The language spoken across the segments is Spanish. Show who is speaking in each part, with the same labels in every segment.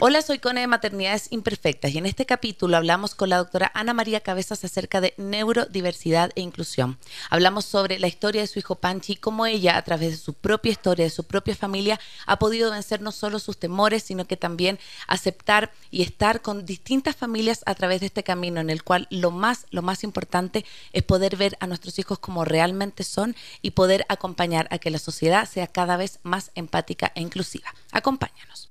Speaker 1: Hola, soy Cone de Maternidades Imperfectas y en este capítulo hablamos con la doctora Ana María Cabezas acerca de neurodiversidad e inclusión. Hablamos sobre la historia de su hijo Panchi y cómo ella, a través de su propia historia, de su propia familia, ha podido vencer no solo sus temores, sino que también aceptar y estar con distintas familias a través de este camino en el cual lo más, lo más importante es poder ver a nuestros hijos como realmente son y poder acompañar a que la sociedad sea cada vez más empática e inclusiva. Acompáñanos.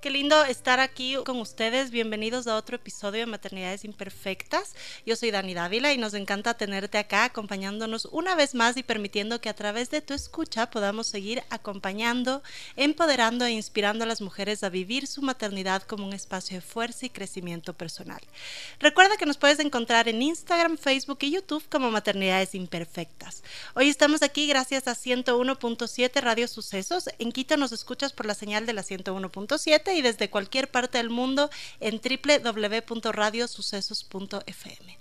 Speaker 2: Qué lindo estar aquí con ustedes. Bienvenidos a otro episodio de Maternidades Imperfectas. Yo soy Dani Dávila y nos encanta tenerte acá acompañándonos una vez más y permitiendo que a través de tu escucha podamos seguir acompañando, empoderando e inspirando a las mujeres a vivir su maternidad como un espacio de fuerza y crecimiento personal. Recuerda que nos puedes encontrar en Instagram, Facebook y YouTube como Maternidades Imperfectas. Hoy estamos aquí gracias a 101.7 Radio Sucesos. En Quito nos escuchas por la señal de la 101.7 y desde cualquier parte del mundo en www.radiosucesos.fm.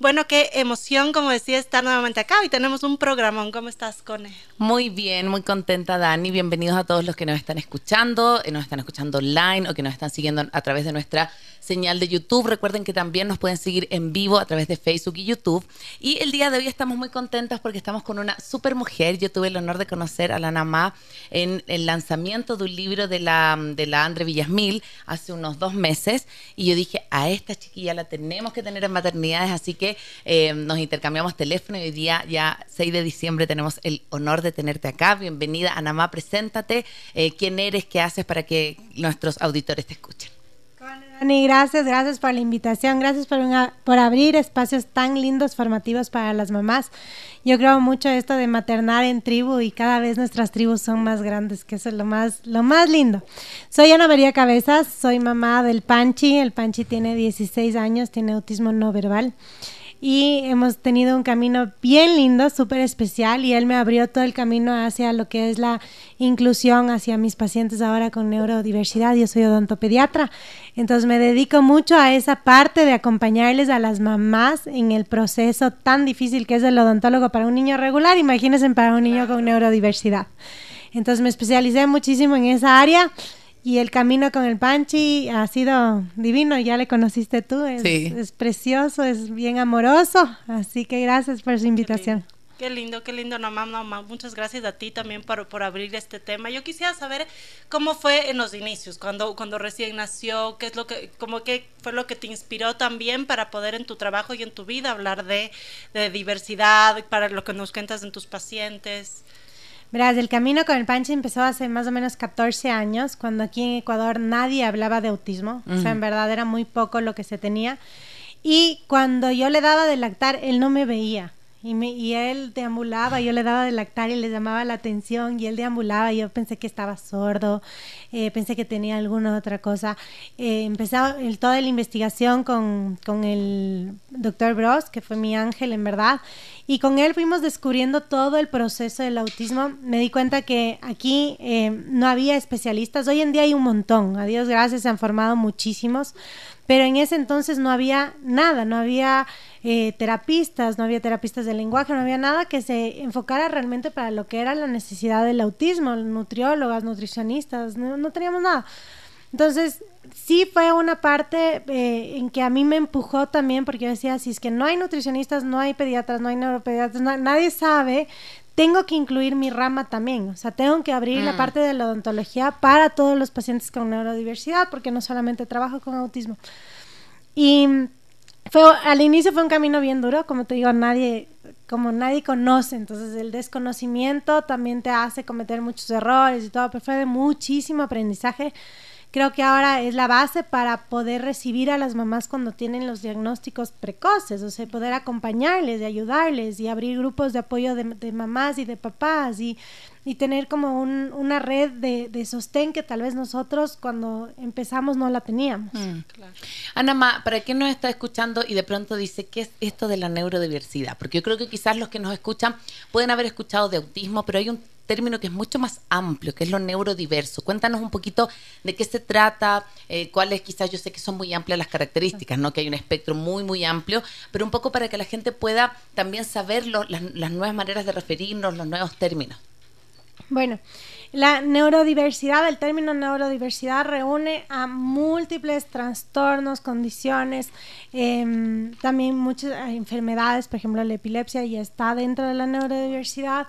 Speaker 2: Bueno, qué emoción, como decía, estar nuevamente acá y tenemos un programón. ¿Cómo estás, Cone?
Speaker 1: Muy bien, muy contenta, Dani. Bienvenidos a todos los que nos están escuchando, eh, nos están escuchando online o que nos están siguiendo a través de nuestra señal de YouTube. Recuerden que también nos pueden seguir en vivo a través de Facebook y YouTube. Y el día de hoy estamos muy contentas porque estamos con una super mujer. Yo tuve el honor de conocer a la Namá en el lanzamiento de un libro de la, de la Andre Villasmil hace unos dos meses. Y yo dije, a esta chiquilla la tenemos que tener en maternidades, así que eh, nos intercambiamos teléfono y hoy día, ya 6 de diciembre, tenemos el honor de tenerte acá. Bienvenida, Anamá, preséntate. Eh, ¿Quién eres? ¿Qué haces para que nuestros auditores te escuchen?
Speaker 3: Dani, gracias, gracias por la invitación, gracias por, por abrir espacios tan lindos, formativos para las mamás. Yo creo mucho esto de maternar en tribu y cada vez nuestras tribus son más grandes, que eso es lo más, lo más lindo. Soy Ana María Cabezas, soy mamá del Panchi, el Panchi tiene 16 años, tiene autismo no verbal y hemos tenido un camino bien lindo, súper especial y él me abrió todo el camino hacia lo que es la inclusión hacia mis pacientes ahora con neurodiversidad. Yo soy odontopediatra, entonces me dedico mucho a esa parte de acompañarles a las mamás en el proceso tan difícil que es el odontólogo para un niño regular, imagínense para un niño con neurodiversidad. Entonces me especialicé muchísimo en esa área y el camino con el Panchi ha sido divino, ya le conociste tú, es, es precioso, es bien amoroso, así que gracias por su invitación.
Speaker 2: Qué lindo, qué lindo, no, mamá, muchas gracias a ti también por, por, abrir este tema. Yo quisiera saber cómo fue en los inicios, cuando, cuando recién nació, qué es lo que, como qué fue lo que te inspiró también para poder en tu trabajo y en tu vida hablar de, de diversidad, para lo que nos cuentas en tus pacientes.
Speaker 3: Verás, el camino con el Panchi empezó hace más o menos 14 años, cuando aquí en Ecuador nadie hablaba de autismo, o sea, en verdad era muy poco lo que se tenía. Y cuando yo le daba de lactar, él no me veía. Y, él deambulaba, yo le daba de y le llamaba la atención y él deambulaba yo pensé que estaba sordo, eh, pensé que tenía alguna otra cosa. Eh, empecé el, toda la investigación con, con el doctor Bros, que fue mi ángel en verdad, y con él fuimos descubriendo todo el proceso del autismo. Me di cuenta que aquí eh, no había especialistas, hoy en día hay un montón, a Dios gracias, se han formado muchísimos, pero en ese entonces no había nada, no había eh, terapistas, no había terapistas de lenguaje, no había nada que se enfocara realmente para lo que era la necesidad del autismo, nutriólogas, nutricionistas, no, teníamos nada. Entonces, sí fue una parte eh, en que a mí me empujó también, porque yo decía, si es que no hay nutricionistas, no hay pediatras, no hay neuropediatras, nadie sabe, tengo que incluir mi rama también, o sea, tengo que abrir la mm. parte de la odontología para todos los pacientes con neurodiversidad, porque no solamente trabajo con autismo. Y fue, al inicio fue un camino bien duro, como te digo, nadie como nadie conoce, entonces el desconocimiento también te hace cometer muchos errores y todo, pero fue de muchísimo aprendizaje creo que ahora es la base para poder recibir a las mamás cuando tienen los diagnósticos precoces, o sea, poder acompañarles y ayudarles y abrir grupos de apoyo de, mamás y de papás y, y tener como un, una red de, de, sostén que tal vez nosotros cuando empezamos no la teníamos. Mm.
Speaker 1: Claro. ¿para quién nos está escuchando y de pronto dice qué es esto de la neurodiversidad? Porque yo creo que quizás los que nos escuchan pueden haber escuchado de autismo, pero hay un término que es mucho más amplio, que es lo neurodiverso. Cuéntanos un poquito de qué se trata, eh, cuáles quizás yo sé que son muy amplias las características, ¿no? que hay un espectro muy, muy amplio, pero un poco para que la gente pueda también saber las, nuevas maneras de referirnos, los nuevos términos.
Speaker 3: Bueno, la neurodiversidad, el término neurodiversidad reúne a múltiples trastornos, condiciones, em, también muchas enfermedades, por ejemplo la epilepsia ya está dentro de la neurodiversidad.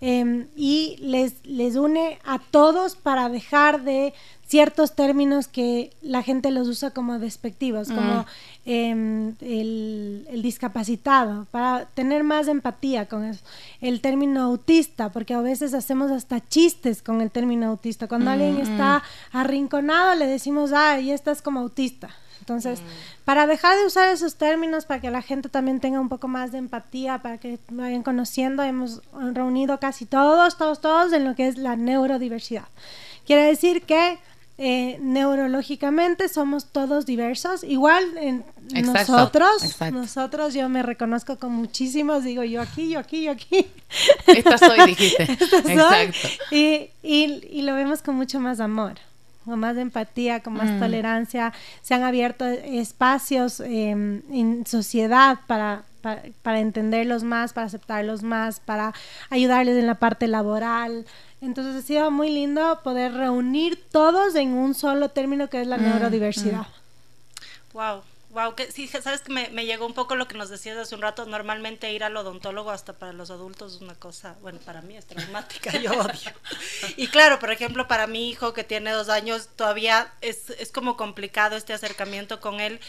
Speaker 3: Em, y les, les une a todos para dejar de ciertos términos que la gente los usa como despectivos, como mm. em, el, discapacitado, para tener más empatía con eso. El término autista, porque a veces hacemos hasta chistes con el término autista. Cuando alguien está arrinconado, le decimos, ah, y estás como autista. Entonces, mm. para dejar de usar esos términos, para que la gente también tenga un poco más de empatía, para que vayan conociendo, hemos reunido casi todos, todos, todos en lo que es la neurodiversidad. Quiere decir que eh, neurológicamente somos todos diversos, igual en nosotros, nosotros yo me reconozco con muchísimos, digo yo aquí, yo aquí, yo aquí.
Speaker 1: Esta soy, dijiste. Exacto.
Speaker 3: Y, y, y lo vemos con mucho más amor con más empatía, con más mm. tolerancia. Se han abierto espacios em, en sociedad para, para, entenderlos más, para aceptarlos más, para ayudarles en la parte laboral. Entonces ha sido muy lindo poder reunir todos en un solo término que es la mm, neurodiversidad.
Speaker 2: Wow. Mm. Wow, que sí, sabes que me, llegó un poco lo que nos decías hace un rato. Normalmente ir al odontólogo hasta para los adultos es una cosa, bueno, para mí es traumática, yo odio. Y claro, por ejemplo, para mi hijo que tiene dos años, todavía es, es como complicado este acercamiento con él.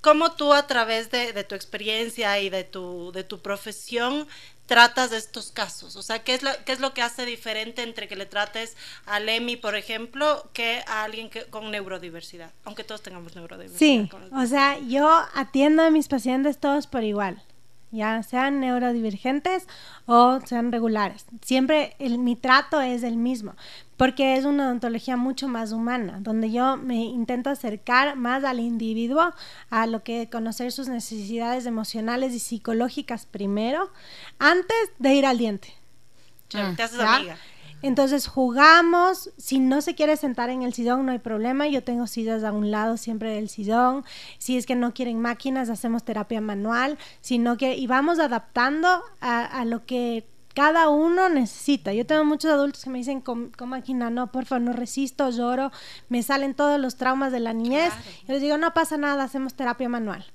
Speaker 2: ¿Cómo tú a través de, de tu experiencia y de tu, de tu profesión tratas de estos casos? O sea, ¿qué es, lo, ¿qué es lo que hace diferente entre que le trates a Lemi, por ejemplo, que a alguien que, con neurodiversidad? Aunque todos tengamos neurodiversidad.
Speaker 3: Sí, o sea, yo atiendo a mis pacientes todos por igual ya sean neurodivergentes o sean regulares. Siempre el, mi trato es el mismo, porque es una odontología mucho más humana, donde yo me intento acercar más al individuo, a lo que conocer sus necesidades emocionales y psicológicas primero, antes de ir al diente.
Speaker 2: te haces amiga.
Speaker 3: Entonces jugamos, si no se quiere sentar en el sillón no hay problema, yo tengo sillas a un lado siempre del sillón, si es que no quieren máquinas hacemos terapia manual, si no y vamos adaptando a, lo que cada uno necesita. Yo tengo muchos adultos que me dicen con, máquina, no, por favor, no resisto, lloro, me salen todos los traumas de la niñez. Yo les digo, no pasa nada, hacemos terapia manual.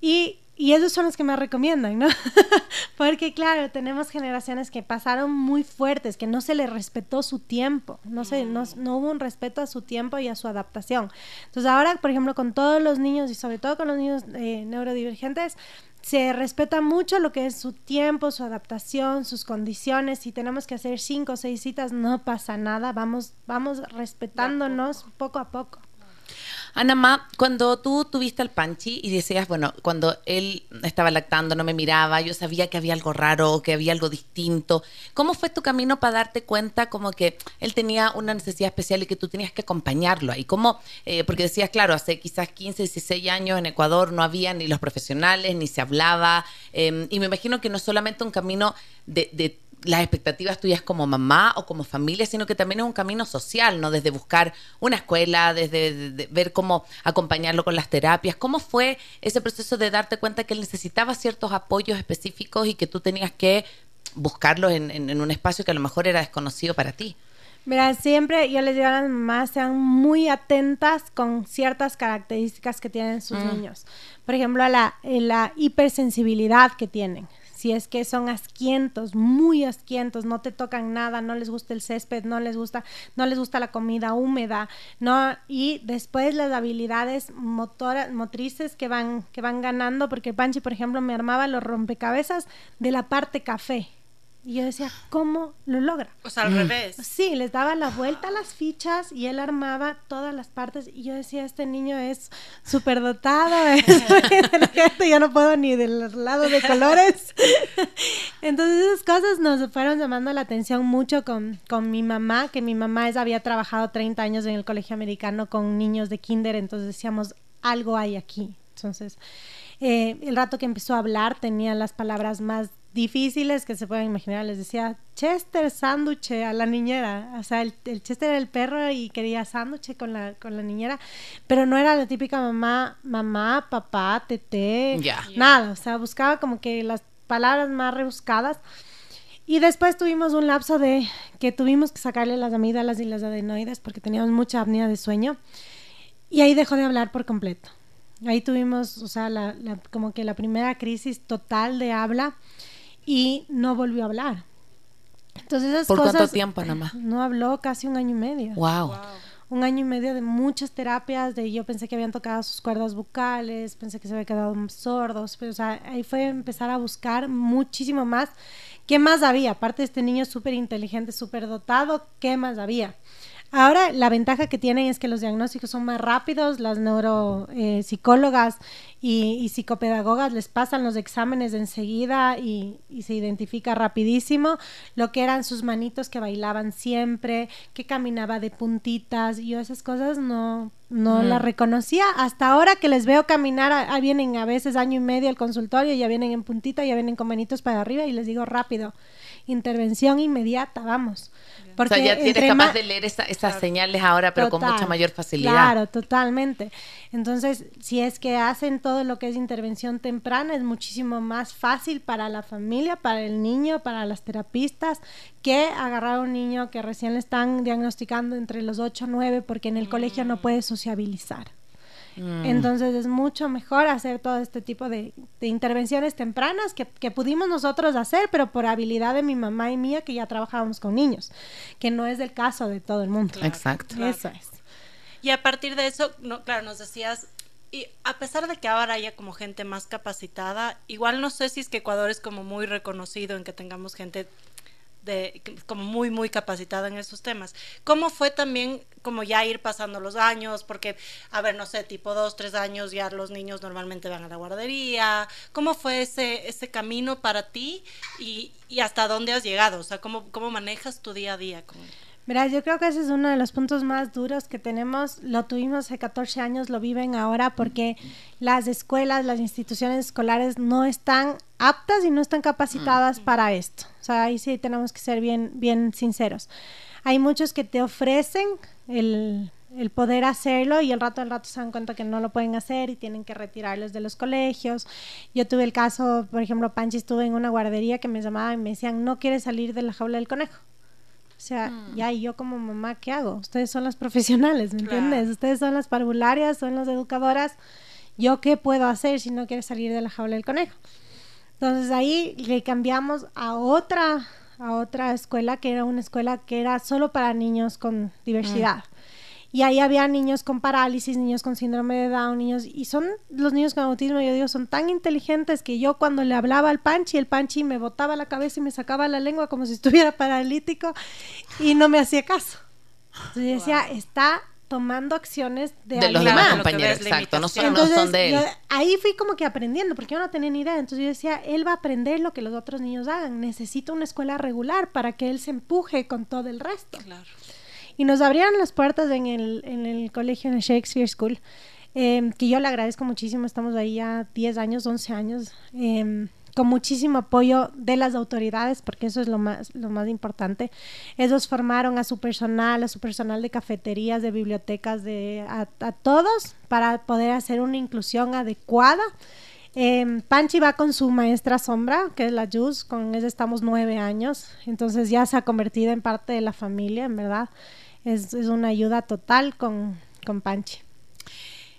Speaker 3: Y y esos son los que me recomiendan, ¿no? Porque claro, tenemos generaciones que pasaron muy fuertes, que no se les respetó su tiempo, no, se, no, no, hubo un respeto a su tiempo y a su adaptación. Entonces ahora, por ejemplo, con todos los niños y sobre todo con los niños eh, neurodivergentes, se respeta mucho lo que es su tiempo, su adaptación, sus condiciones. Si tenemos que hacer cinco o seis citas, no pasa nada, vamos, vamos respetándonos poco a poco.
Speaker 1: Anamá, cuando tú tuviste al Panchi y decías, bueno, cuando él estaba lactando, no me miraba, yo sabía que había algo raro, que había algo distinto, ¿cómo fue tu camino para darte cuenta como que él tenía una necesidad especial y que tú tenías que acompañarlo ahí? ¿Cómo? Eh, porque decías, claro, hace quizás 15, 16 años en Ecuador no había ni los profesionales, ni se hablaba, em, y me imagino que no es solamente un camino de, de las expectativas tuyas como mamá o como familia, sino que también es un camino social, ¿no? Desde buscar una escuela, desde ver cómo acompañarlo con las terapias. ¿Cómo fue ese proceso de darte cuenta que él necesitaba ciertos apoyos específicos y que tú tenías que buscarlos en, un espacio que a lo mejor era desconocido para ti?
Speaker 3: Mira, siempre yo les digo a las mamás, sean muy atentas con ciertas características que tienen sus mm. niños. Por ejemplo, la, la hipersensibilidad que tienen si es que son asquientos, muy asquientos, no te tocan nada, no les gusta el césped, no les gusta, no les gusta la comida húmeda, no, y después las habilidades motoras, motrices que van, que van ganando, porque Panchi, por ejemplo, me armaba los rompecabezas de la parte café. Y yo decía, ¿cómo lo logra?
Speaker 2: O sea, al revés.
Speaker 3: Sí, les daba la vuelta a las fichas y él armaba todas las partes. Y yo decía, este niño es súper dotado, es yo no puedo ni del lado de colores. Entonces esas cosas nos fueron llamando la atención mucho con, con mi mamá, que mi mamá es, había trabajado 30 años en el colegio americano con niños de kinder, entonces decíamos, algo hay aquí. Entonces, eh, el rato que empezó a hablar tenía las palabras más difíciles que se pueden imaginar. Les decía Chester sándwich a la niñera. O sea, el, Chester era el perro y quería sándwich con la, con la niñera. Pero no era la típica mamá, mamá, papá, tete, nada. O sea, buscaba como que las palabras más rebuscadas. Y después tuvimos un lapso de que tuvimos que sacarle las amígdalas y las adenoides porque teníamos mucha apnea de sueño. Y ahí dejó de hablar por completo. Ahí tuvimos, o sea, la, como que la primera crisis total de habla y no volvió a hablar. Entonces esas
Speaker 1: ¿Por
Speaker 3: cosas,
Speaker 1: cuánto tiempo nada más?
Speaker 3: No habló casi un año y medio.
Speaker 1: Wow.
Speaker 3: Un año y medio de muchas terapias, de yo pensé que habían tocado sus cuerdas vocales, pensé que se había quedado sordos, pero o sea, ahí fue empezar a buscar muchísimo más. ¿Qué más había? Aparte de este niño súper inteligente, súper dotado, ¿qué más había? Ahora la ventaja que tienen es que los diagnósticos son más rápidos, las neuropsicólogas y, y, psicopedagogas les pasan los exámenes enseguida y, y, se identifica rapidísimo lo que eran sus manitos que bailaban siempre, que caminaba de puntitas, y yo esas cosas no, no las reconocía. Hasta ahora que les veo caminar, a, vienen a veces año y medio al consultorio, ya vienen en puntita, ya vienen con manitos para arriba y les digo rápido, intervención inmediata, vamos.
Speaker 1: Porque o sea, ya tienes capaz de leer esas señales ahora, pero con mucha mayor facilidad.
Speaker 3: Claro, totalmente. Entonces, si es que hacen todo lo que es intervención temprana, es muchísimo más fácil para la familia, para el niño, para las terapistas, que agarrar a un niño que recién le están diagnosticando entre los 8 o 9, porque en el colegio no mm. puede sociabilizar. Mm. Entonces es mucho mejor hacer todo este tipo de, intervenciones tempranas que, que, pudimos nosotros hacer, pero por habilidad de mi mamá y mía que ya trabajábamos con niños, que no es el caso de todo el mundo.
Speaker 1: Exacto.
Speaker 3: Eso es.
Speaker 2: Y a partir de eso, no, claro, nos decías, y a pesar de que ahora haya como gente más capacitada, igual no sé si es que Ecuador es como muy reconocido en que tengamos gente de como muy muy capacitada en esos temas. ¿Cómo fue también como ya ir pasando los años? Porque, a ver, no sé, tipo dos, tres años ya los niños normalmente van a la guardería. ¿Cómo fue ese, ese camino para ti y, y hasta dónde has llegado? O sea, ¿cómo, cómo manejas tu día a día? Con...
Speaker 3: Mira, yo creo que ese es uno de los puntos más duros que tenemos. Lo tuvimos hace 14 años, lo viven ahora porque las escuelas, las instituciones escolares no están aptas y no están capacitadas mm. para esto. O sea, ahí sí tenemos que ser bien, bien sinceros. Hay muchos que te ofrecen el, el poder hacerlo y el rato al rato se dan cuenta que no lo pueden hacer y tienen que retirarlos de los colegios. Yo tuve el caso, por ejemplo, Panchi estuvo en una guardería que me llamaba y me decían, no quiere salir de la jaula del conejo. O sea, mm. ya, ¿y yo como mamá qué hago? Ustedes son las profesionales, ¿me entiendes? Ustedes son las parvularias, son las educadoras. ¿Yo qué puedo hacer si no quiere salir de la jaula del conejo? Entonces ahí le cambiamos a otra, a otra escuela que era una escuela que era solo para niños con diversidad. Mm. Y ahí había niños con parálisis, niños con síndrome de Down, niños, y son los niños con autismo, yo digo, son tan inteligentes que yo cuando le hablaba al Panchi, el Panchi me botaba la cabeza y me sacaba la lengua como si estuviera paralítico y no me hacía caso. Entonces yo decía, está tomando acciones de,
Speaker 1: de los demás compañeros, exacto, no, son, no son de él.
Speaker 3: ahí fui como que aprendiendo, porque yo no tenía ni idea. Entonces yo decía, él va a aprender lo que los otros niños hagan. Necesito una escuela regular para que él se empuje con todo el resto.
Speaker 2: Claro
Speaker 3: y nos abrieron las puertas en el, en el colegio, en el Shakespeare School, em, que yo le agradezco muchísimo, estamos ahí ya 10 años, 11 años, em, con muchísimo apoyo de las autoridades, porque eso es lo más, lo más importante. Ellos formaron a su personal, a su personal de cafeterías, de bibliotecas, de, a, todos para poder hacer una inclusión adecuada. Eh, Panchi va con su maestra sombra, que es la Jus, con ella estamos nueve años, entonces ya se ha convertido en parte de la familia, en verdad es, una ayuda total con, con Panchi.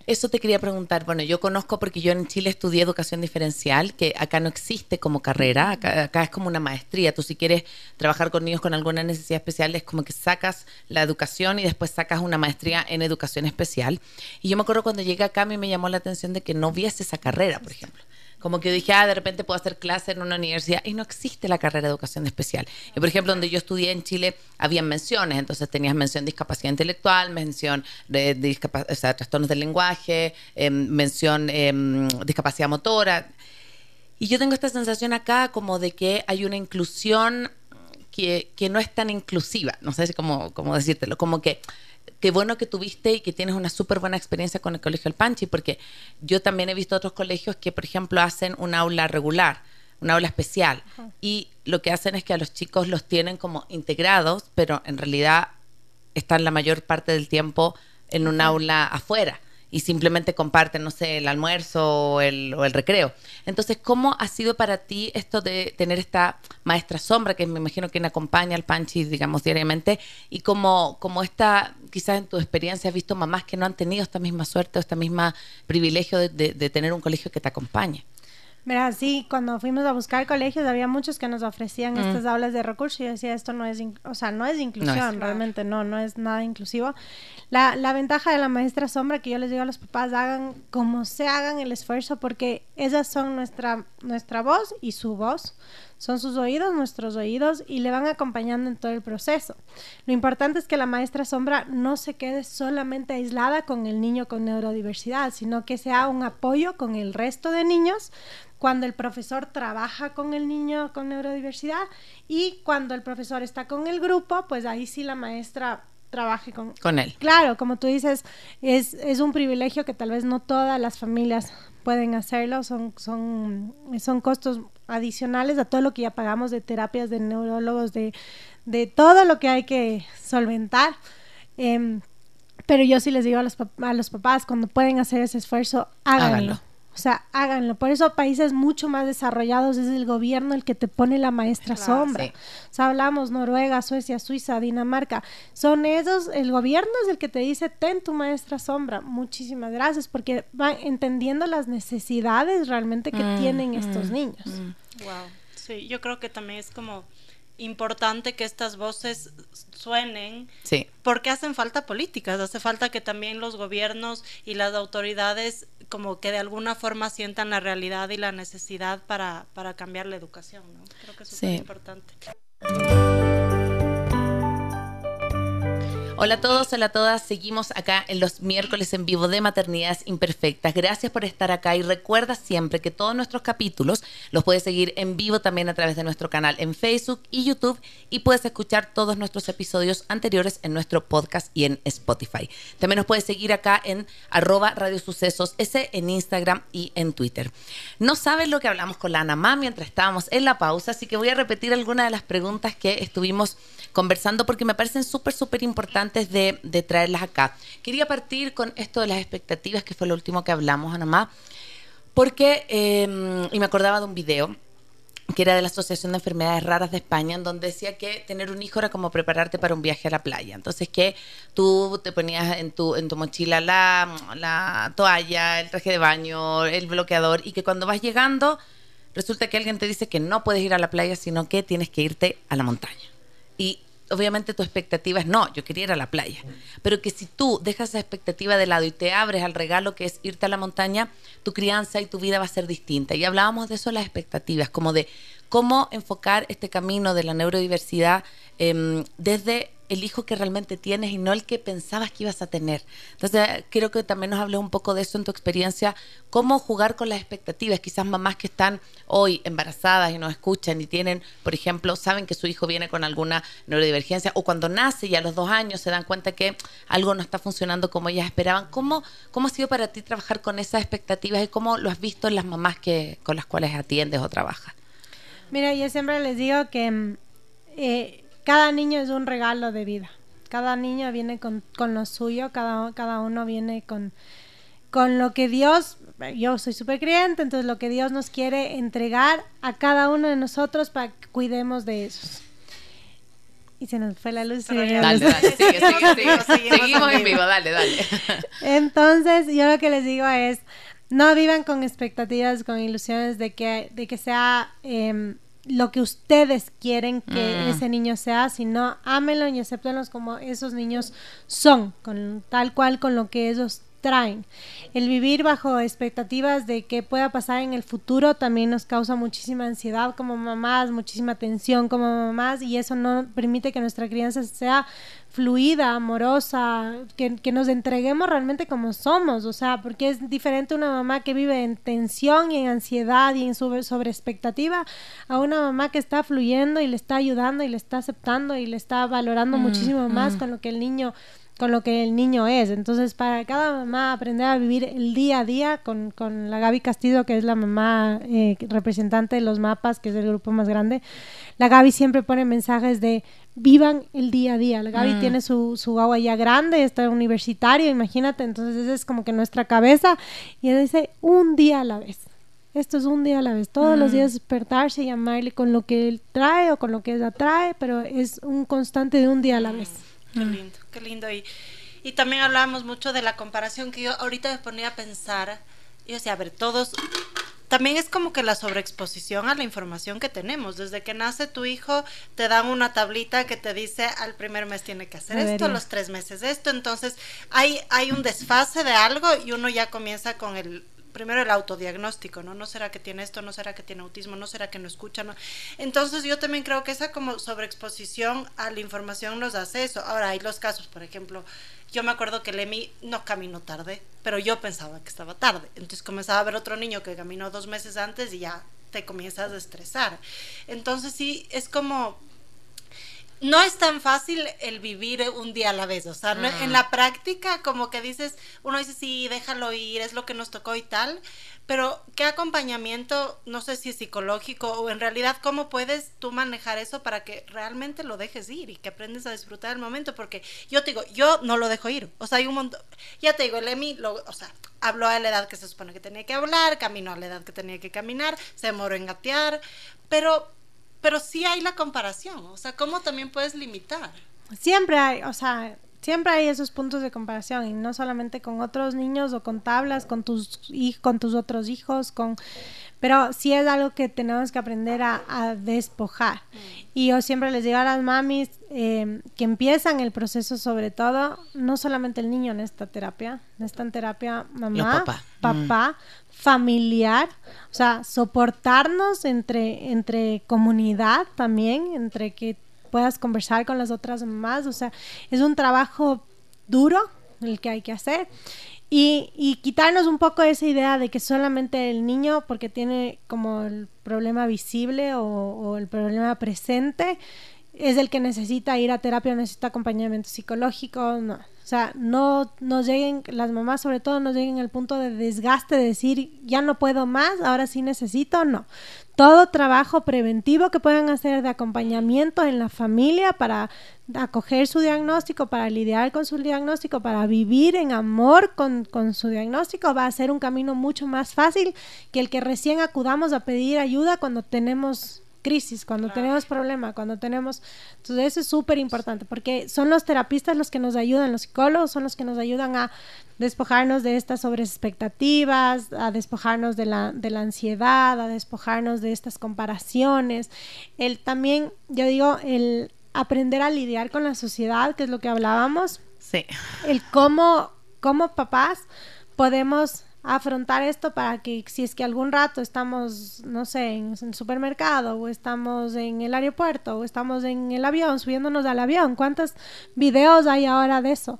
Speaker 1: Eso te quería preguntar. Bueno, yo conozco porque yo en Chile estudié educación diferencial, que acá no existe como carrera, acá, acá, es como una maestría. Tú si quieres trabajar con niños con alguna necesidad especial, es como que sacas la educación y después sacas una maestría en educación especial. Y yo me acuerdo cuando llegué acá, a mí me llamó la atención de que no viese esa carrera, por ejemplo. Como que dije, ah, de repente puedo hacer clase en una universidad y no existe la carrera de educación especial. Y por ejemplo, donde yo estudié en Chile, había menciones, entonces tenías mención de discapacidad intelectual, mención de, trastornos del lenguaje, eh, mención eh, discapacidad motora. Y yo tengo esta sensación acá como de que hay una inclusión que, no es tan inclusiva, no sé cómo, cómo decírtelo, como que qué bueno que tuviste y que tienes una súper buena experiencia con el Colegio El Panchi, porque yo también he visto otros colegios que, por ejemplo, hacen un aula regular, un aula especial, Ajá. y lo que hacen es que a los chicos los tienen como integrados, pero en realidad están la mayor parte del tiempo en un Ajá. aula afuera y simplemente comparten, no sé, el almuerzo o el, o el, recreo. Entonces, ¿cómo ha sido para ti esto de tener esta maestra sombra, que me imagino me acompaña al Panchi, digamos, diariamente, y como, como esta, quizás en tu experiencia has visto mamás que no han tenido esta misma suerte o esta misma privilegio de tener un colegio que te acompañe?
Speaker 3: Mira, sí, cuando fuimos a buscar colegios había muchos que nos ofrecían mm. estas aulas de recursos y yo decía, esto no es, o sea, no es inclusión, no es, realmente no, no es nada inclusivo. La, la ventaja de la maestra sombra que yo les digo a los papás, hagan como se hagan el esfuerzo porque esas son nuestra, nuestra voz y su voz. Son sus oídos, nuestros oídos, y le van acompañando en todo el proceso. Lo importante es que la maestra sombra no se quede solamente aislada con el niño con neurodiversidad, sino que sea un apoyo con el resto de niños cuando el profesor trabaja con el niño con neurodiversidad y cuando el profesor está con el grupo, pues ahí sí la maestra trabaje con,
Speaker 1: con él.
Speaker 3: Claro, como tú dices, es, es un privilegio que tal vez no todas las familias pueden hacerlo, son, son, son costos adicionales a todo lo que ya pagamos de terapias, de neurólogos, de, de todo lo que hay que solventar. Eh, pero yo sí les digo a los, a los papás, cuando pueden hacer ese esfuerzo, háganlo. háganlo. O sea, háganlo. Por eso países mucho más desarrollados es el gobierno el que te pone la maestra claro, sombra. Sí. O sea, hablamos Noruega, Suecia, Suiza, Dinamarca. Son esos, el gobierno es el que te dice, ten tu maestra sombra. Muchísimas gracias, porque van entendiendo las necesidades realmente que mm, tienen estos mm, niños.
Speaker 2: Mm. Wow. Sí, yo creo que también es como importante que estas voces suenen
Speaker 1: sí.
Speaker 2: porque hacen falta políticas, hace falta que también los gobiernos y las autoridades como que de alguna forma sientan la realidad y la necesidad para, para cambiar la educación, ¿no? Creo que eso sí. es importante.
Speaker 1: Hola a todos, hola a todas. Seguimos acá en los miércoles en vivo de Maternidades Imperfectas. Gracias por estar acá y recuerda siempre que todos nuestros capítulos los puedes seguir en vivo también a través de nuestro canal en Facebook y YouTube y puedes escuchar todos nuestros episodios anteriores en nuestro podcast y en Spotify. También nos puedes seguir acá en arroba Radio Sucesos S en Instagram y en Twitter. No sabes lo que hablamos con la Anamá mientras estábamos en la pausa, así que voy a repetir algunas de las preguntas que estuvimos conversando porque me parecen súper, súper importantes de, de, traerlas acá. Quería partir con esto de las expectativas, que fue lo último que hablamos, Anamá, porque, eh, y me acordaba de un video que era de la Asociación de Enfermedades Raras de España, en donde decía que tener un hijo era como prepararte para un viaje a la playa. Entonces que tú te ponías en tu, en tu mochila la, la toalla, el traje de baño, el bloqueador, y que cuando vas llegando, resulta que alguien te dice que no puedes ir a la playa, sino que tienes que irte a la montaña. Y obviamente tu expectativa es no, yo quería ir a la playa. Pero que si tú dejas esa expectativa de lado y te abres al regalo que es irte a la montaña, tu crianza y tu vida va a ser distinta. Y hablábamos de eso, las expectativas, como de cómo enfocar este camino de la neurodiversidad eh, desde el hijo que realmente tienes y no el que pensabas que ibas a tener. Entonces, quiero que también nos hables un poco de eso en tu experiencia, cómo jugar con las expectativas. Quizás mamás que están hoy embarazadas y nos escuchan y tienen, por ejemplo, saben que su hijo viene con alguna neurodivergencia o cuando nace y a los dos años se dan cuenta que algo no está funcionando como ellas esperaban. ¿Cómo, cómo ha sido para ti trabajar con esas expectativas y cómo lo has visto en las mamás que, con las cuales atiendes o trabajas?
Speaker 3: Mira, yo siempre les digo que... Eh, cada niño es un regalo de vida. Cada niño viene con, con lo suyo, cada, cada uno viene con, con lo que Dios, yo soy súper creyente, entonces lo que Dios nos quiere entregar a cada uno de nosotros para que cuidemos de esos. y se nos fue la luz. Y
Speaker 1: Dale, dale, sigue, sigue, sigue.
Speaker 2: Seguimos
Speaker 1: Seguimos
Speaker 2: en vivo,
Speaker 1: dale, dale.
Speaker 3: Entonces, yo lo que les digo es, no vivan con expectativas, con ilusiones de que, de que sea em, lo que ustedes quieren que
Speaker 1: Mm.
Speaker 3: ese niño sea, sino ámenlo y acéptenlos como esos niños son, con tal cual con lo que ellos traen. El vivir bajo expectativas de qué pueda pasar en el futuro también nos causa muchísima ansiedad como mamás, muchísima tensión como mamás y eso no permite que nuestra crianza sea fluida, amorosa, que, que nos entreguemos realmente como somos, o sea, porque es diferente una mamá que vive en tensión y en ansiedad y en sobre, sobre expectativa a una mamá que está fluyendo y le está ayudando y le está aceptando y le está valorando muchísimo más con lo que el niño con lo que el niño es. Entonces, para cada mamá aprender a vivir el día a día con, con la Gaby Castillo, que es la mamá eh, representante de los mapas, que es el grupo más grande, la Gaby siempre pone mensajes de vivan el día a día. La Gaby tiene su, su agua ya grande, está universitario, imagínate, entonces esa es como que nuestra cabeza y ella dice un día a la vez. Esto es un día a la vez. Todos los días despertarse y llamarle con lo que él trae o con lo que ella trae, pero es un constante de un día a la vez.
Speaker 2: Qué lindo, qué lindo. Y, y también hablábamos mucho de la comparación que yo ahorita me ponía a pensar. Yo decía, a ver, todos. También es como que la sobreexposición a la información que tenemos. Desde que nace tu hijo, te dan una tablita que te dice al primer mes tiene que hacer esto, a los tres meses esto. Entonces, hay, hay un desfase de algo y uno ya comienza con el. Primero el autodiagnóstico, ¿no? ¿No será que tiene esto? ¿No será que tiene autismo? ¿No será que no escucha? ¿No? Entonces yo también creo que esa como sobreexposición a la información nos hace eso. Ahora hay los casos, por ejemplo, yo me acuerdo que Lemi no caminó tarde, pero yo pensaba que estaba tarde. Entonces comenzaba a ver otro niño que caminó dos meses antes y ya te comienzas a estresar. Entonces sí, es como no es tan fácil el vivir un día a la vez, o sea, no- en la práctica como que dices, uno dice, sí, déjalo ir, es lo que nos tocó y tal, pero ¿qué acompañamiento, no sé si es psicológico o en realidad cómo puedes tú manejar eso para que realmente lo dejes ir y que aprendes a disfrutar el momento? Porque yo te digo, yo no lo dejo ir, o sea, hay un montón, ya te digo, el Emi, lo, o sea, habló a la edad que se supone que tenía que hablar, caminó a la edad que tenía que caminar, se demoró en gatear, pero pero sí hay la comparación, o sea, ¿cómo también puedes limitar?
Speaker 3: Siempre hay, o sea, siempre hay esos puntos de comparación y no solamente con otros niños o con tablas, con tus con tus otros hijos, con pero sí es algo que tenemos que aprender a, a despojar. Y yo siempre les digo a las mamis eh, que empiezan el proceso, sobre todo, no solamente el niño en esta terapia, en esta terapia mamá, papá, familiar, o sea, soportarnos entre, entre comunidad también, entre que puedas conversar con las otras mamás, o sea, es un trabajo duro el que hay que hacer. Y, y quitarnos un poco esa idea de que solamente el niño, porque tiene como el problema visible o, o el problema presente, es el que necesita ir a terapia, necesita acompañamiento psicológico, no. O sea, no nos lleguen, las mamás sobre todo, no lleguen al punto de desgaste de decir, ya no puedo más, ahora sí necesito, no. Todo trabajo preventivo que puedan hacer de acompañamiento en la familia para acoger su diagnóstico, para lidiar con su diagnóstico, para vivir en amor con, con su diagnóstico, va a ser un camino mucho más fácil que el que recién acudamos a pedir ayuda cuando tenemos crisis, cuando tenemos problema, cuando tenemos... Entonces eso es súper importante porque son los terapistas los que nos ayudan, los psicólogos son los que nos ayudan a despojarnos de estas sobreexpectativas, a despojarnos de la, de la ansiedad, a despojarnos de estas comparaciones. El también, yo digo, el aprender a lidiar con la sociedad, que es lo que hablábamos,
Speaker 1: Sí.
Speaker 3: el cómo, cómo papás podemos afrontar esto para que si es que algún rato estamos, no sé, en el supermercado o estamos en el aeropuerto o estamos en el avión, subiéndonos al avión, ¿cuántos videos hay ahora de eso?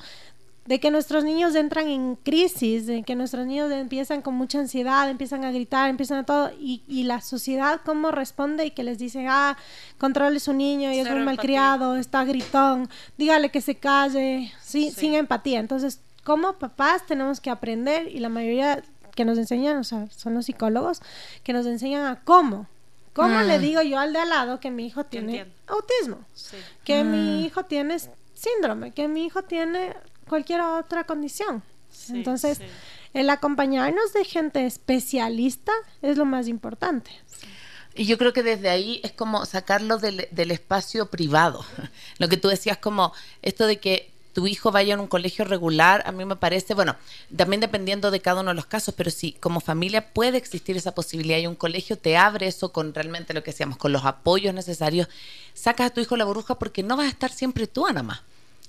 Speaker 3: De que nuestros niños entran en crisis, de que nuestros niños empiezan con mucha ansiedad, empiezan a gritar, empiezan a todo, y, y la sociedad cómo responde y que les dice, ah, controle su niño y es muy malcriado, está gritón, dígale que se calle, sí,
Speaker 2: Sí.
Speaker 3: sin empatía. Entonces, como papás tenemos que aprender y la mayoría que nos enseñan, o sea, son los psicólogos que nos enseñan a cómo. ¿Cómo
Speaker 1: Mm.
Speaker 3: le digo yo al de al lado que mi hijo tiene
Speaker 2: entiendo.
Speaker 3: autismo?
Speaker 2: Sí.
Speaker 3: Que
Speaker 1: Mm.
Speaker 3: mi hijo tiene síndrome, que mi hijo tiene cualquier otra condición.
Speaker 2: Sí,
Speaker 3: Entonces,
Speaker 2: sí.
Speaker 3: el acompañarnos de gente especialista es lo más importante.
Speaker 1: Y yo creo que desde ahí es como sacarlo del, del espacio privado. Lo que tú decías como esto de que tu hijo vaya en un colegio regular, a mí me parece, bueno, también dependiendo de cada uno de los casos, pero si como familia puede existir esa posibilidad y un colegio te abre eso con realmente lo que decíamos, con los apoyos necesarios, sacas a tu hijo la burbuja porque no vas a estar siempre tú, Ana más.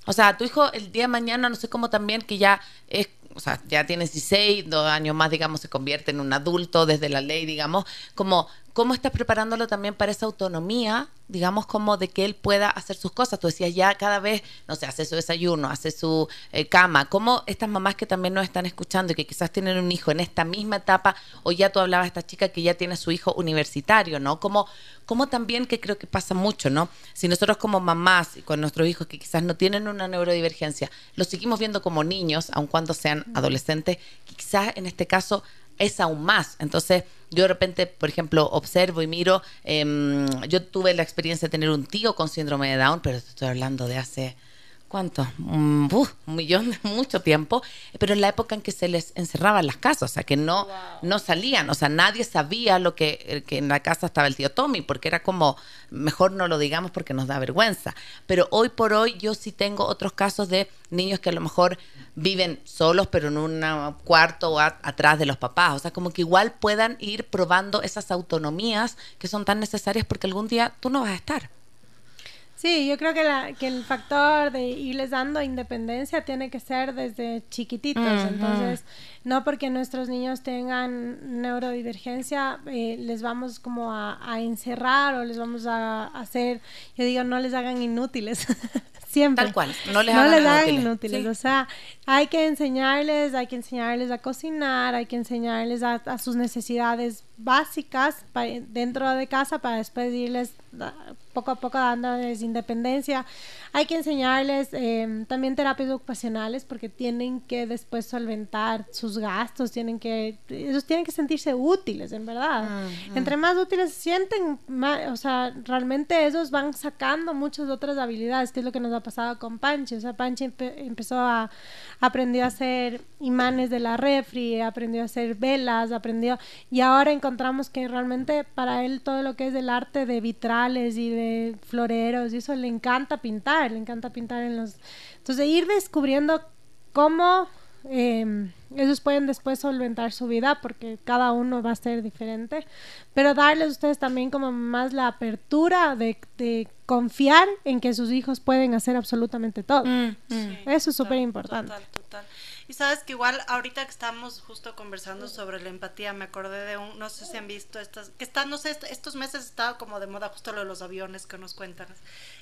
Speaker 1: O sea, tu hijo el día de mañana, no sé cómo también, que ya es o sea, ya tiene 16, dos años más, digamos, se convierte en un adulto desde la ley, digamos, como cómo estás preparándolo también para esa autonomía, digamos, como de que él pueda hacer sus cosas. Tú decías ya cada vez, no sé, hace su desayuno, hace su eh, cama. ¿Cómo estas mamás que también nos están escuchando y que quizás tienen un hijo en esta misma etapa, o ya tú hablabas de esta chica que ya tiene su hijo universitario, ¿no? Como, como también que creo que pasa mucho, ¿no? Si nosotros como mamás y con nuestros hijos que quizás no tienen una neurodivergencia, los seguimos viendo como niños, aun cuando sean adolescentes, quizás en este caso es aún más. Entonces, yo de repente, por ejemplo, observo y miro, em, yo tuve la experiencia de tener un tío con síndrome de Down, pero estoy hablando de hace ¿cuánto? un millón de mucho tiempo, pero en la época en que se les encerraban las casas, o sea, que no, no salían, o sea, nadie sabía lo que, eh, que en la casa estaba el tío Tommy, porque era como, mejor no lo digamos porque nos da vergüenza. Pero hoy por hoy yo sí tengo otros casos de niños que a lo mejor viven solos, pero en un cuarto o atrás de los papás, o sea, como que igual puedan ir probando esas autonomías que son tan necesarias porque algún día tú no vas a estar.
Speaker 3: Sí, yo creo que, la, que el factor de irles dando independencia tiene que ser desde chiquititos. Entonces, no porque nuestros niños tengan neurodivergencia, eh, les vamos como a, encerrar o les vamos a hacer, yo digo, no les hagan inútiles. Siempre.
Speaker 1: Tal cual, no les, hagan,
Speaker 3: inútiles. O sea, hay que enseñarles, hay que enseñarles a cocinar, hay que enseñarles a, a sus necesidades básicas dentro de casa para después irles poco a poco dándoles independencia. Hay que enseñarles em, también terapias ocupacionales porque tienen que después solventar sus gastos, tienen que, ellos tienen que sentirse útiles, en verdad. Mm, mm. Entre más útiles se sienten, o sea, realmente ellos van sacando muchas otras habilidades, que es lo que nos ha pasado con Panchi. O sea, Panchi empezó a, aprendió a hacer imanes de la refri, aprendió a hacer velas, aprendió, y ahora encontramos que realmente para él todo lo que es el arte de vitrales y de floreros y eso le encanta pintar, le encanta pintar en los... Entonces ir descubriendo cómo eh, ellos pueden después solventar su vida porque cada uno va a ser diferente, pero darles a ustedes también como más la apertura de, de confiar en que sus hijos pueden hacer absolutamente todo. Mm, mm. Eso es súper importante.
Speaker 2: Total, total. Y sabes que igual ahorita que estamos justo conversando sobre la empatía, me acordé de un, no sé si han visto estas, que están, no sé, estos meses estaba como de moda justo lo de los aviones que nos cuentan.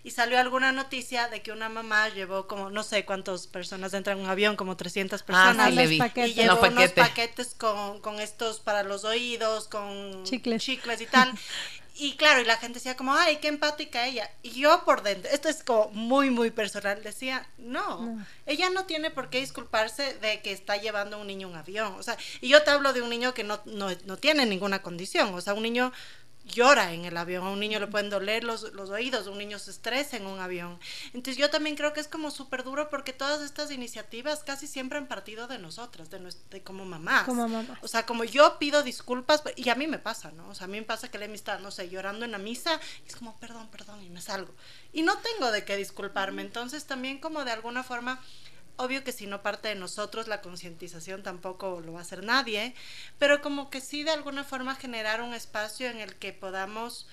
Speaker 2: Y salió alguna noticia de que una mamá llevó como, no sé cuántas personas entran en un avión, como 300 ah, personas.
Speaker 1: Ah, sí,
Speaker 2: Y llevó unos paquetes con, con estos para los oídos, con
Speaker 3: chicles,
Speaker 2: chicles y tal. Y claro, y la gente decía como, ay, qué empática ella. Y yo por dentro, esto es como muy, muy personal, decía, no, ella no tiene por qué disculparse de que está llevando a un niño un avión. O sea, y yo te hablo de un niño que no, no, no tiene ninguna condición. O sea, un niño llora en el avión, a un niño le pueden doler los, los oídos, un niño se estresa en un avión. Entonces yo también creo que es como súper duro porque todas estas iniciativas casi siempre han partido de nosotras, de, de como mamás.
Speaker 3: Como mamás.
Speaker 2: O sea, como yo pido disculpas, y a mí me pasa, ¿no? O sea, a mí me pasa que Lemi está, no sé, llorando en la misa, y es como, perdón, perdón, y me salgo. Y no tengo de qué disculparme, entonces también como de alguna forma Obvio que si no parte de nosotros, la concientización tampoco lo va a hacer nadie, pero como que sí de alguna forma generar un espacio en el que podamos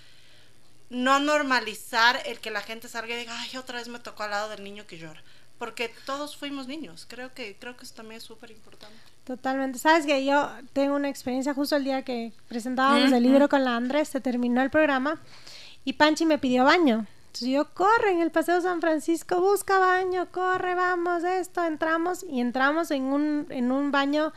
Speaker 2: no normalizar el que la gente salga y diga, ay, otra vez me tocó al lado del niño que llora. Porque todos fuimos niños. Creo que, creo que eso también es súper importante.
Speaker 3: Totalmente. Sabes que yo tengo una experiencia justo el día que presentábamos el libro con la Andrés, se terminó el programa y Panchi me pidió baño. Entonces yo corre en el Paseo San Francisco, busca baño, corre, vamos, esto, entramos y entramos en un, en un baño,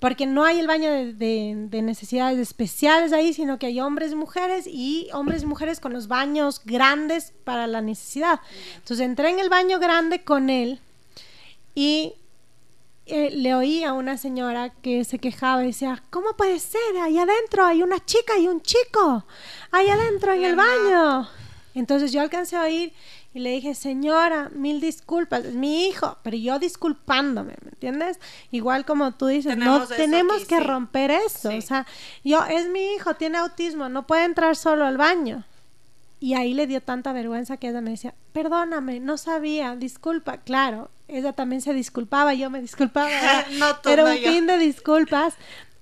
Speaker 3: porque no hay el baño de, necesidades especiales ahí, sino que hay hombres y mujeres y hombres y mujeres con los baños grandes para la necesidad. Entonces entré en el baño grande con él y eh, le oí a una señora que se quejaba y decía, ¿cómo puede ser? Ahí adentro hay una chica y un chico, ahí adentro en el baño Entonces yo alcancé a oír y le dije, señora, mil disculpas, es mi hijo, pero yo disculpándome, ¿me entiendes? Igual como tú dices,
Speaker 2: Tenemos
Speaker 3: no tenemos
Speaker 2: aquí,
Speaker 3: que
Speaker 2: sí.
Speaker 3: romper eso,
Speaker 2: Sí.
Speaker 3: o sea, yo, es mi hijo, tiene autismo, no puede entrar solo al baño. Y ahí le dio tanta vergüenza que ella me decía, perdóname, no sabía, disculpa. Claro, ella también se disculpaba, yo me disculpaba.
Speaker 2: No tú,
Speaker 3: Era
Speaker 2: no
Speaker 3: un
Speaker 2: yo.
Speaker 3: fin de disculpas,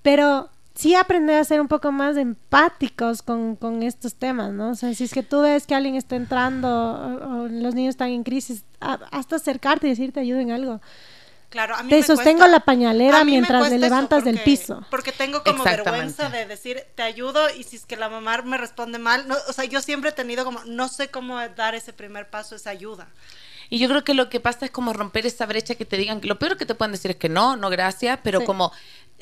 Speaker 3: pero sí aprender a ser un poco más empáticos con, con estos temas, ¿no? O sea, si es que tú ves que alguien está entrando o, o los niños están en crisis, a- hasta acercarte y decirte ayuda en algo.
Speaker 2: Claro, a mí
Speaker 3: Te
Speaker 2: me
Speaker 3: sostengo
Speaker 2: cuesta-
Speaker 3: la pañalera mientras
Speaker 2: eso
Speaker 3: levantas del piso.
Speaker 2: Porque tengo como vergüenza de decir, te ayudo y si es que la mamá me responde mal, no, o sea, yo siempre he tenido como, no sé cómo dar ese primer paso, esa ayuda.
Speaker 1: Y yo creo que lo que pasa es como romper esa brecha que te digan que lo peor que te pueden decir es que no, no gracias, pero
Speaker 3: Sí.
Speaker 1: como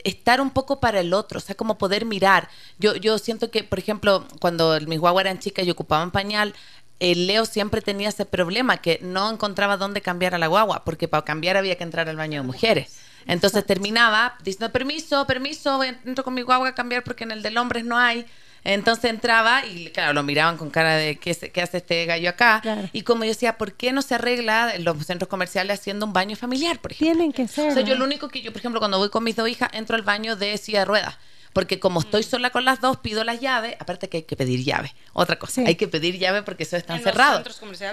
Speaker 1: estar un poco para el otro, o sea, como poder mirar. Yo, yo siento que, por ejemplo, cuando mis guaguas eran chicas y ocupaban pañal, el Leo siempre tenía ese problema que no encontraba dónde cambiar a la guagua, porque para cambiar había que entrar al baño de mujeres. Entonces terminaba diciendo, permiso, permiso, voy- entro con mi guagua a cambiar porque en el del hombres no hay. Entonces entraba y, claro, lo miraban con cara de, ¿qué, se- qué hace este gallo acá?
Speaker 3: Claro.
Speaker 1: Y como yo decía, ¿por qué no se arregla en los centros comerciales haciendo un baño familiar, por ejemplo?
Speaker 3: Tienen que ser.
Speaker 1: O sea, yo lo único que yo, por ejemplo, cuando voy con mis dos hijas, entro al baño de silla de ruedas. Porque como estoy
Speaker 2: Mm.
Speaker 1: sola con las dos, pido las llaves. Aparte que hay que pedir llave. Otra cosa,
Speaker 3: Sí.
Speaker 1: hay que pedir llave porque eso está cerrado.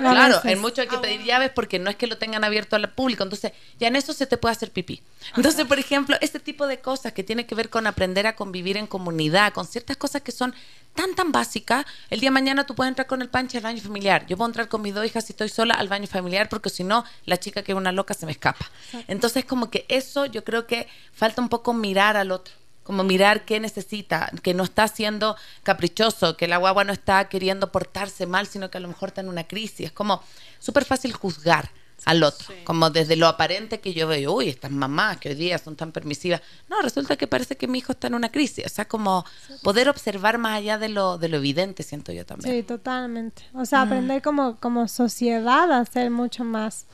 Speaker 3: Claro,
Speaker 1: en mucho hay que
Speaker 2: Ah,
Speaker 1: pedir
Speaker 2: bueno.
Speaker 1: llaves porque no es que lo tengan abierto al público. Entonces, ya en eso se te puede hacer pipí. Entonces, por ejemplo, este tipo de cosas que tiene que ver con aprender a convivir en comunidad, con ciertas cosas que son tan, tan básicas. El día de mañana tú puedes entrar con el panche al baño familiar. Yo puedo entrar con mis dos hijas si estoy sola al baño familiar porque si no, la chica que es una loca se me escapa. Entonces, como que eso yo creo que falta un poco mirar al otro. Como mirar qué necesita, que no está siendo caprichoso, que la guagua no está queriendo portarse mal, sino que a lo mejor está en una crisis. Es como súper fácil juzgar al otro,
Speaker 2: Sí.
Speaker 1: como desde lo aparente que yo veo, uy, estas mamás que hoy día son tan permisivas. No, resulta que parece que mi hijo está en una crisis. O sea, como poder observar más allá de lo, de lo evidente, siento yo también.
Speaker 3: Sí, totalmente. O sea, aprender como, como sociedad a ser mucho más,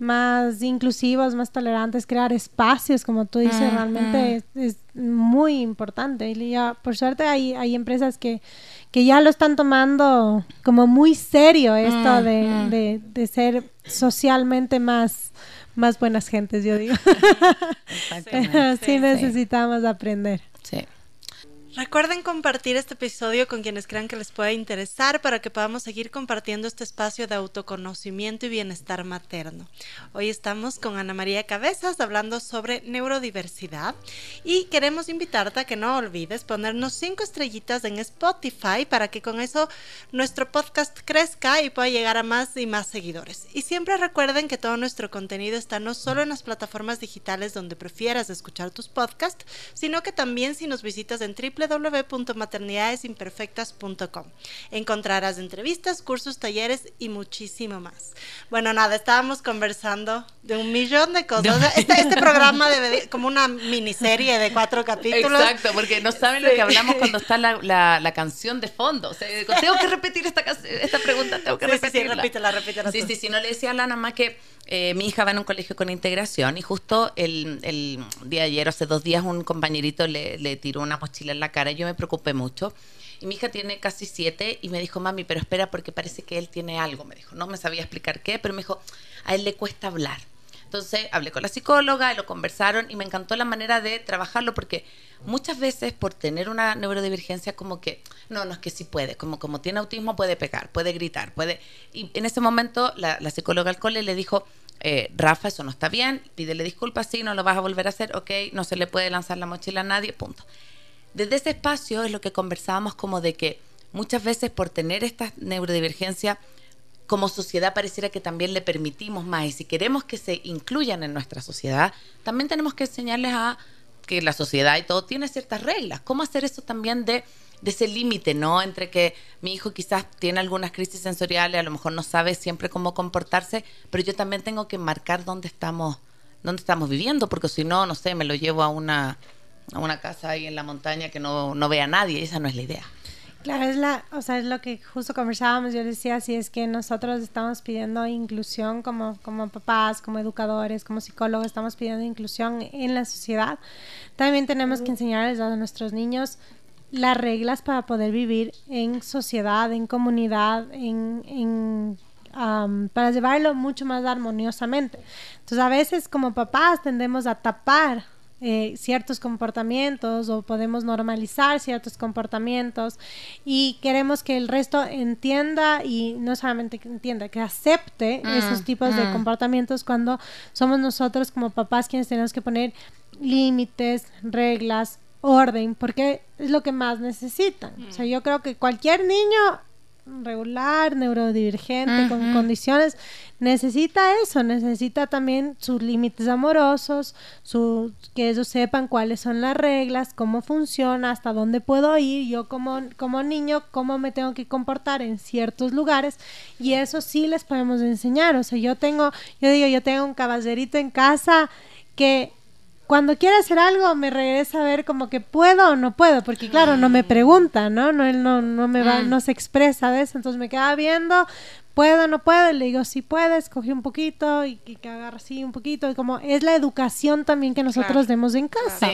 Speaker 3: más inclusivos, más tolerantes, crear espacios, como tú dices, realmente es, es muy importante. Y ya, por suerte hay, hay empresas que, que ya lo están tomando como muy serio esto de, de, de ser socialmente más, más buenas gentes, yo digo. Pero sí
Speaker 2: Sí, sí.
Speaker 3: necesitamos aprender.
Speaker 1: Sí.
Speaker 2: Recuerden compartir este episodio con quienes crean que les pueda interesar para que podamos seguir compartiendo este espacio de autoconocimiento y bienestar materno. Hoy estamos con Ana María Cabezas hablando sobre neurodiversidad y queremos invitarte a que no olvides ponernos cinco estrellitas en Spotify para que con eso nuestro podcast crezca y pueda llegar a más y más seguidores. Y siempre recuerden que todo nuestro contenido está no solo en las plataformas digitales donde prefieras escuchar tus podcasts, sino que también si nos visitas en www.maternidadesimperfectas.com. Encontrarás entrevistas, cursos, talleres y muchísimo más. Bueno, nada, estábamos conversando de un millón de cosas. Este, este programa debe de- como una miniserie de cuatro capítulos.
Speaker 1: Exacto, porque no saben lo
Speaker 2: Sí.
Speaker 1: que hablamos cuando está la, la, la canción de fondo. O sea, tengo que repetir esta, esta pregunta, tengo que
Speaker 2: Sí, sí, sí,
Speaker 1: repetirla.
Speaker 2: repítela, repítela
Speaker 1: Sí,
Speaker 2: tú.
Speaker 1: sí, sí, no le decía a Lana más que eh, mi hija va en un colegio con integración y justo el, el día de ayer, hace dos días, un compañerito le, le tiró una mochila en la cara y yo me preocupé mucho. Y mi hija tiene casi siete y me dijo, mami, pero espera porque parece que él tiene algo, me dijo. No me sabía explicar qué, pero me dijo, a él le cuesta hablar. Entonces hablé con la psicóloga, lo conversaron y me encantó la manera de trabajarlo porque muchas veces por tener una neurodivergencia como que, no, no es que sí puede, como, como tiene autismo puede pegar, puede gritar, puede... Y en ese momento la, la psicóloga al cole le dijo, eh, Rafa, eso no está bien, pídele disculpas, sí, no lo vas a volver a hacer, ok, no se le puede lanzar la mochila a nadie, punto. Desde ese espacio es lo que conversábamos como de que muchas veces por tener esta neurodivergencia como sociedad pareciera que también le permitimos más y si queremos que se incluyan en nuestra sociedad, también tenemos que enseñarles a que la sociedad y todo tiene ciertas reglas. ¿Cómo hacer eso también de, ese límite, no? Entre que mi hijo quizás tiene algunas crisis sensoriales, a lo mejor no sabe siempre cómo comportarse, pero yo también tengo que marcar dónde estamos, dónde estamos viviendo, porque si no, no sé, me lo llevo a una, a una casa ahí en la montaña que no, no vea a nadie, esa no es la idea.
Speaker 3: Claro, es la, o sea, es lo que justo conversábamos. Yo decía, si es que nosotros estamos pidiendo inclusión como, como papás, como educadores, como psicólogos, estamos pidiendo inclusión en la sociedad. También tenemos que enseñarles a nuestros niños las reglas para poder vivir en sociedad, en comunidad, en, en para llevarlo mucho más armoniosamente. Entonces a veces como papás tendemos a tapar eh, ciertos comportamientos o podemos normalizar ciertos comportamientos y queremos que el resto entienda y no solamente que entienda, que acepte mm, esos tipos de mm. comportamientos cuando somos nosotros como papás quienes tenemos que poner límites, reglas, orden, porque es lo que más necesitan. O sea, mm. yo creo que cualquier niño regular, neurodivergente, con condiciones, necesita eso, necesita también sus límites amorosos, su, que ellos sepan cuáles son las reglas, cómo funciona, hasta dónde puedo ir, yo como, como niño, cómo me tengo que comportar en ciertos lugares, y eso sí les podemos enseñar, o sea, yo tengo, yo digo, yo tengo un caballerito en casa que cuando quiere hacer algo me regresa a ver como que puedo o no puedo, porque claro, no me pregunta, ¿no? No, él no, no me va, mm. no se expresa de eso, entonces me queda viendo, puedo o no puedo, y le digo, si puedes, coge un poquito y que, agarra así un poquito, y como es la educación también que nosotros demos en casa.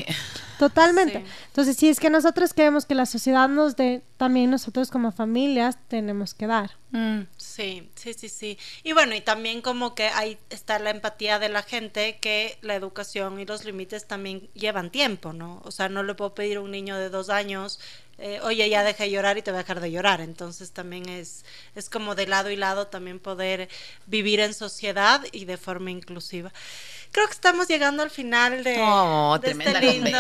Speaker 3: Totalmente. Entonces, si es que nosotros queremos que la sociedad nos dé, también nosotros como familias tenemos que dar.
Speaker 2: Mm. Sí, sí, sí, sí. Y bueno, y también como que ahí está la empatía de la gente que la educación y los límites también llevan tiempo, ¿no? O sea, no le puedo pedir a un niño de dos años, eh, oye, ya deja de llorar y te va a dejar de llorar. Entonces también es, es como de lado y lado también poder vivir en sociedad y de forma inclusiva creo que estamos llegando al final de, este lindo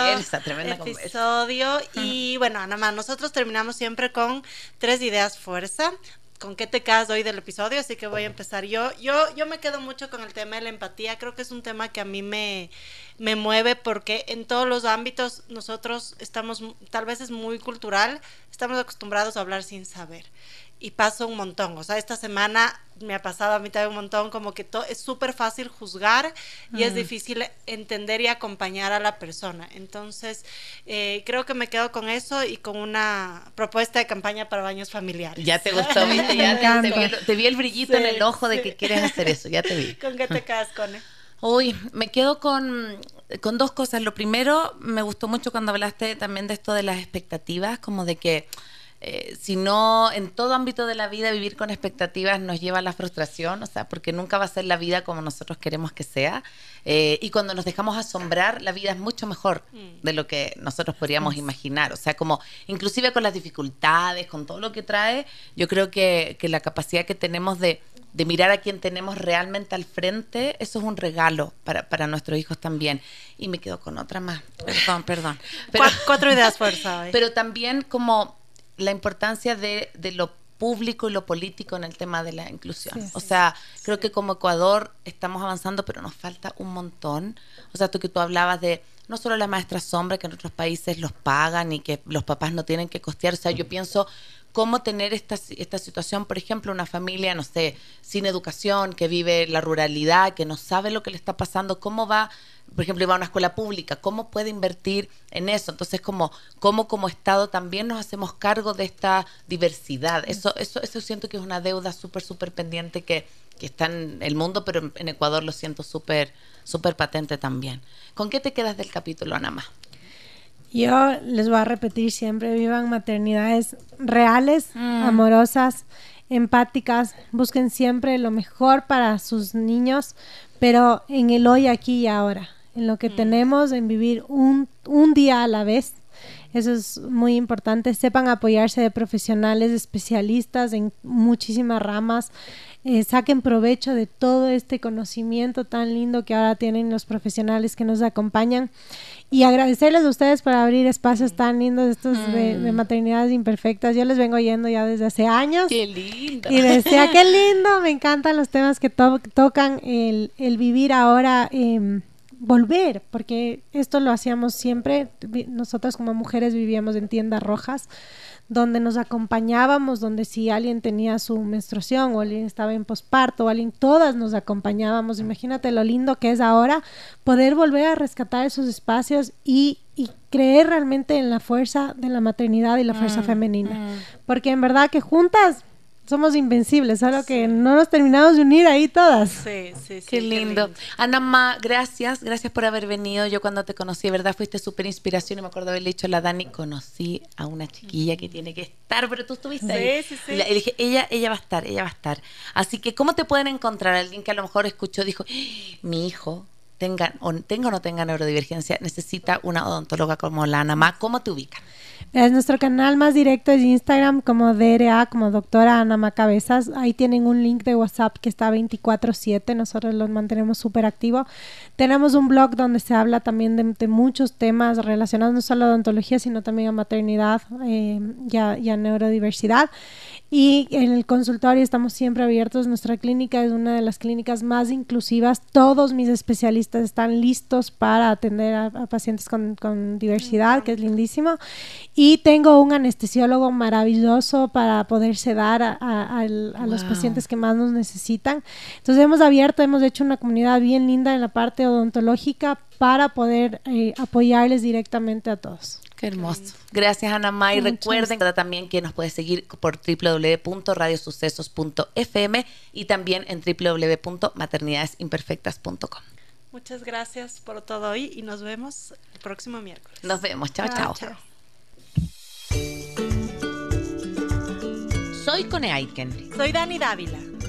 Speaker 2: episodio. Y bueno, nada más, nosotros terminamos siempre con tres ideas fuerza con qué te quedas hoy del episodio, así que voy a empezar yo. Yo, yo me quedo mucho con el tema de la empatía, creo que es un tema que a mí me, me mueve porque en todos los ámbitos nosotros estamos, tal vez es muy cultural, estamos acostumbrados a hablar sin saber y paso un montón. O sea, esta semana me ha pasado a mitad de un montón, como que es súper fácil juzgar y es difícil entender y acompañar a la persona. Entonces, eh, creo que me quedo con eso y con una propuesta de campaña para baños familiares.
Speaker 1: Ya te gustó, ¿viste? Ya te, vi, el brillito en el ojo de que quieres hacer eso, ya te vi.
Speaker 2: ¿Con qué te quedas, Cone?
Speaker 1: Uy, me quedo con, con dos cosas. Lo primero, me gustó mucho cuando hablaste también de esto de las expectativas, como de que eh, si no, en todo ámbito de la vida vivir con expectativas nos lleva a la frustración, o sea, porque nunca va a ser la vida como nosotros queremos que sea. Eh, y cuando nos dejamos asombrar, la vida es mucho mejor de lo que nosotros podríamos imaginar. O sea, como inclusive con las dificultades, con todo lo que trae, yo creo que, la capacidad que tenemos de, mirar a quien tenemos realmente al frente, eso es un regalo para, para nuestros hijos también. Y me quedo con otra más. Perdón, perdón.
Speaker 2: cuatro ideas fuerza.
Speaker 1: Pero también como la importancia de, de, lo público y lo político en el tema de la inclusión. o sea, creo que como Ecuador estamos avanzando, pero nos falta un montón. O sea, tú que tú hablabas de no solo las maestras sombra que en otros países los pagan y que los papás no tienen que costear. O sea, yo pienso cómo tener esta, esta situación, por ejemplo, una familia, no sé, sin educación, que vive la ruralidad, que no sabe lo que le está pasando, cómo va por ejemplo, iba a una escuela pública, ¿cómo puede invertir en eso? Entonces, como, cómo como Estado también nos hacemos cargo de esta diversidad. Eso, eso, eso siento que es una deuda súper, súper pendiente que, que está en el mundo, pero en Ecuador lo siento súper, súper patente también. ¿Con qué te quedas del capítulo, Ana
Speaker 3: Yo les voy a repetir siempre, vivan maternidades reales, mm. amorosas, empáticas, busquen siempre lo mejor para sus niños, pero en el hoy, aquí y ahora en lo que mm. tenemos, en vivir un, un día a la vez. Eso es muy importante. Sepan apoyarse de profesionales, especialistas en muchísimas ramas. Eh, saquen provecho de todo este conocimiento tan lindo que ahora tienen los profesionales que nos acompañan. Y agradecerles a ustedes por abrir espacios tan lindos estos de, mm. maternidades imperfectas. Yo les vengo oyendo ya desde hace años.
Speaker 1: ¡Qué lindo!
Speaker 3: Y decía, qué lindo, me encantan los temas que tocan el, el, vivir ahora. Eh, volver, porque esto lo hacíamos siempre, nosotros como mujeres vivíamos en tiendas rojas, donde nos acompañábamos, donde si alguien tenía su menstruación o alguien estaba en posparto o alguien, todas nos acompañábamos. Imagínate lo lindo que es ahora poder volver a rescatar esos espacios y, y creer realmente en la fuerza de la maternidad y la fuerza mm, femenina. Mm. Porque en verdad que juntas somos invencibles, solo que no nos terminamos de unir ahí todas.
Speaker 2: Sí, sí, sí.
Speaker 1: Qué lindo. Ana Ma, gracias, gracias por haber venido. Yo cuando te conocí, de verdad, fuiste súper inspiración y me acuerdo haberle dicho a la Dani, conocí a una chiquilla que tiene que estar, pero tú estuviste ahí.
Speaker 2: Sí, sí, sí.
Speaker 1: Y y dije, ella, ella va a estar, ella va a estar. Así que, ¿cómo te pueden encontrar? Alguien que a lo mejor escuchó, dijo, "Ah, mi hijo, tenga o, tenga o no tenga neurodivergencia, necesita una odontóloga como la Ana Ma. ¿Cómo te ubican?
Speaker 3: Es nuestro canal más directo es Instagram como DRA, como doctora Ana Macabezas. Ahí tienen un link de WhatsApp que está 24/7. Nosotros los mantenemos súper activo. Tenemos un blog donde se habla también de, de muchos temas relacionados no solo a odontología, sino también a maternidad eh, y, a, y a neurodiversidad. Y en el consultorio estamos siempre abiertos. Nuestra clínica es una de las clínicas más inclusivas. Todos mis especialistas están listos para atender a, a pacientes con, con diversidad, que es lindísimo. Y tengo un anestesiólogo maravilloso para poder sedar a, a- a los pacientes que más nos necesitan. Entonces hemos abierto, hemos hecho una comunidad bien linda en la parte odontológica para poder eh, apoyarles directamente a todos.
Speaker 1: Qué hermoso. Gracias, Ana Ma. Y
Speaker 3: Muchas
Speaker 1: recuerden también que nos puedes seguir por www.radiosucesos.fm y también en www.maternidadesimperfectas.com.
Speaker 2: Muchas gracias por todo hoy y nos vemos el próximo miércoles.
Speaker 1: Nos vemos. Chao, chao.
Speaker 3: Chao.
Speaker 1: Soy Cone Aiken.
Speaker 2: Soy Dani Dávila.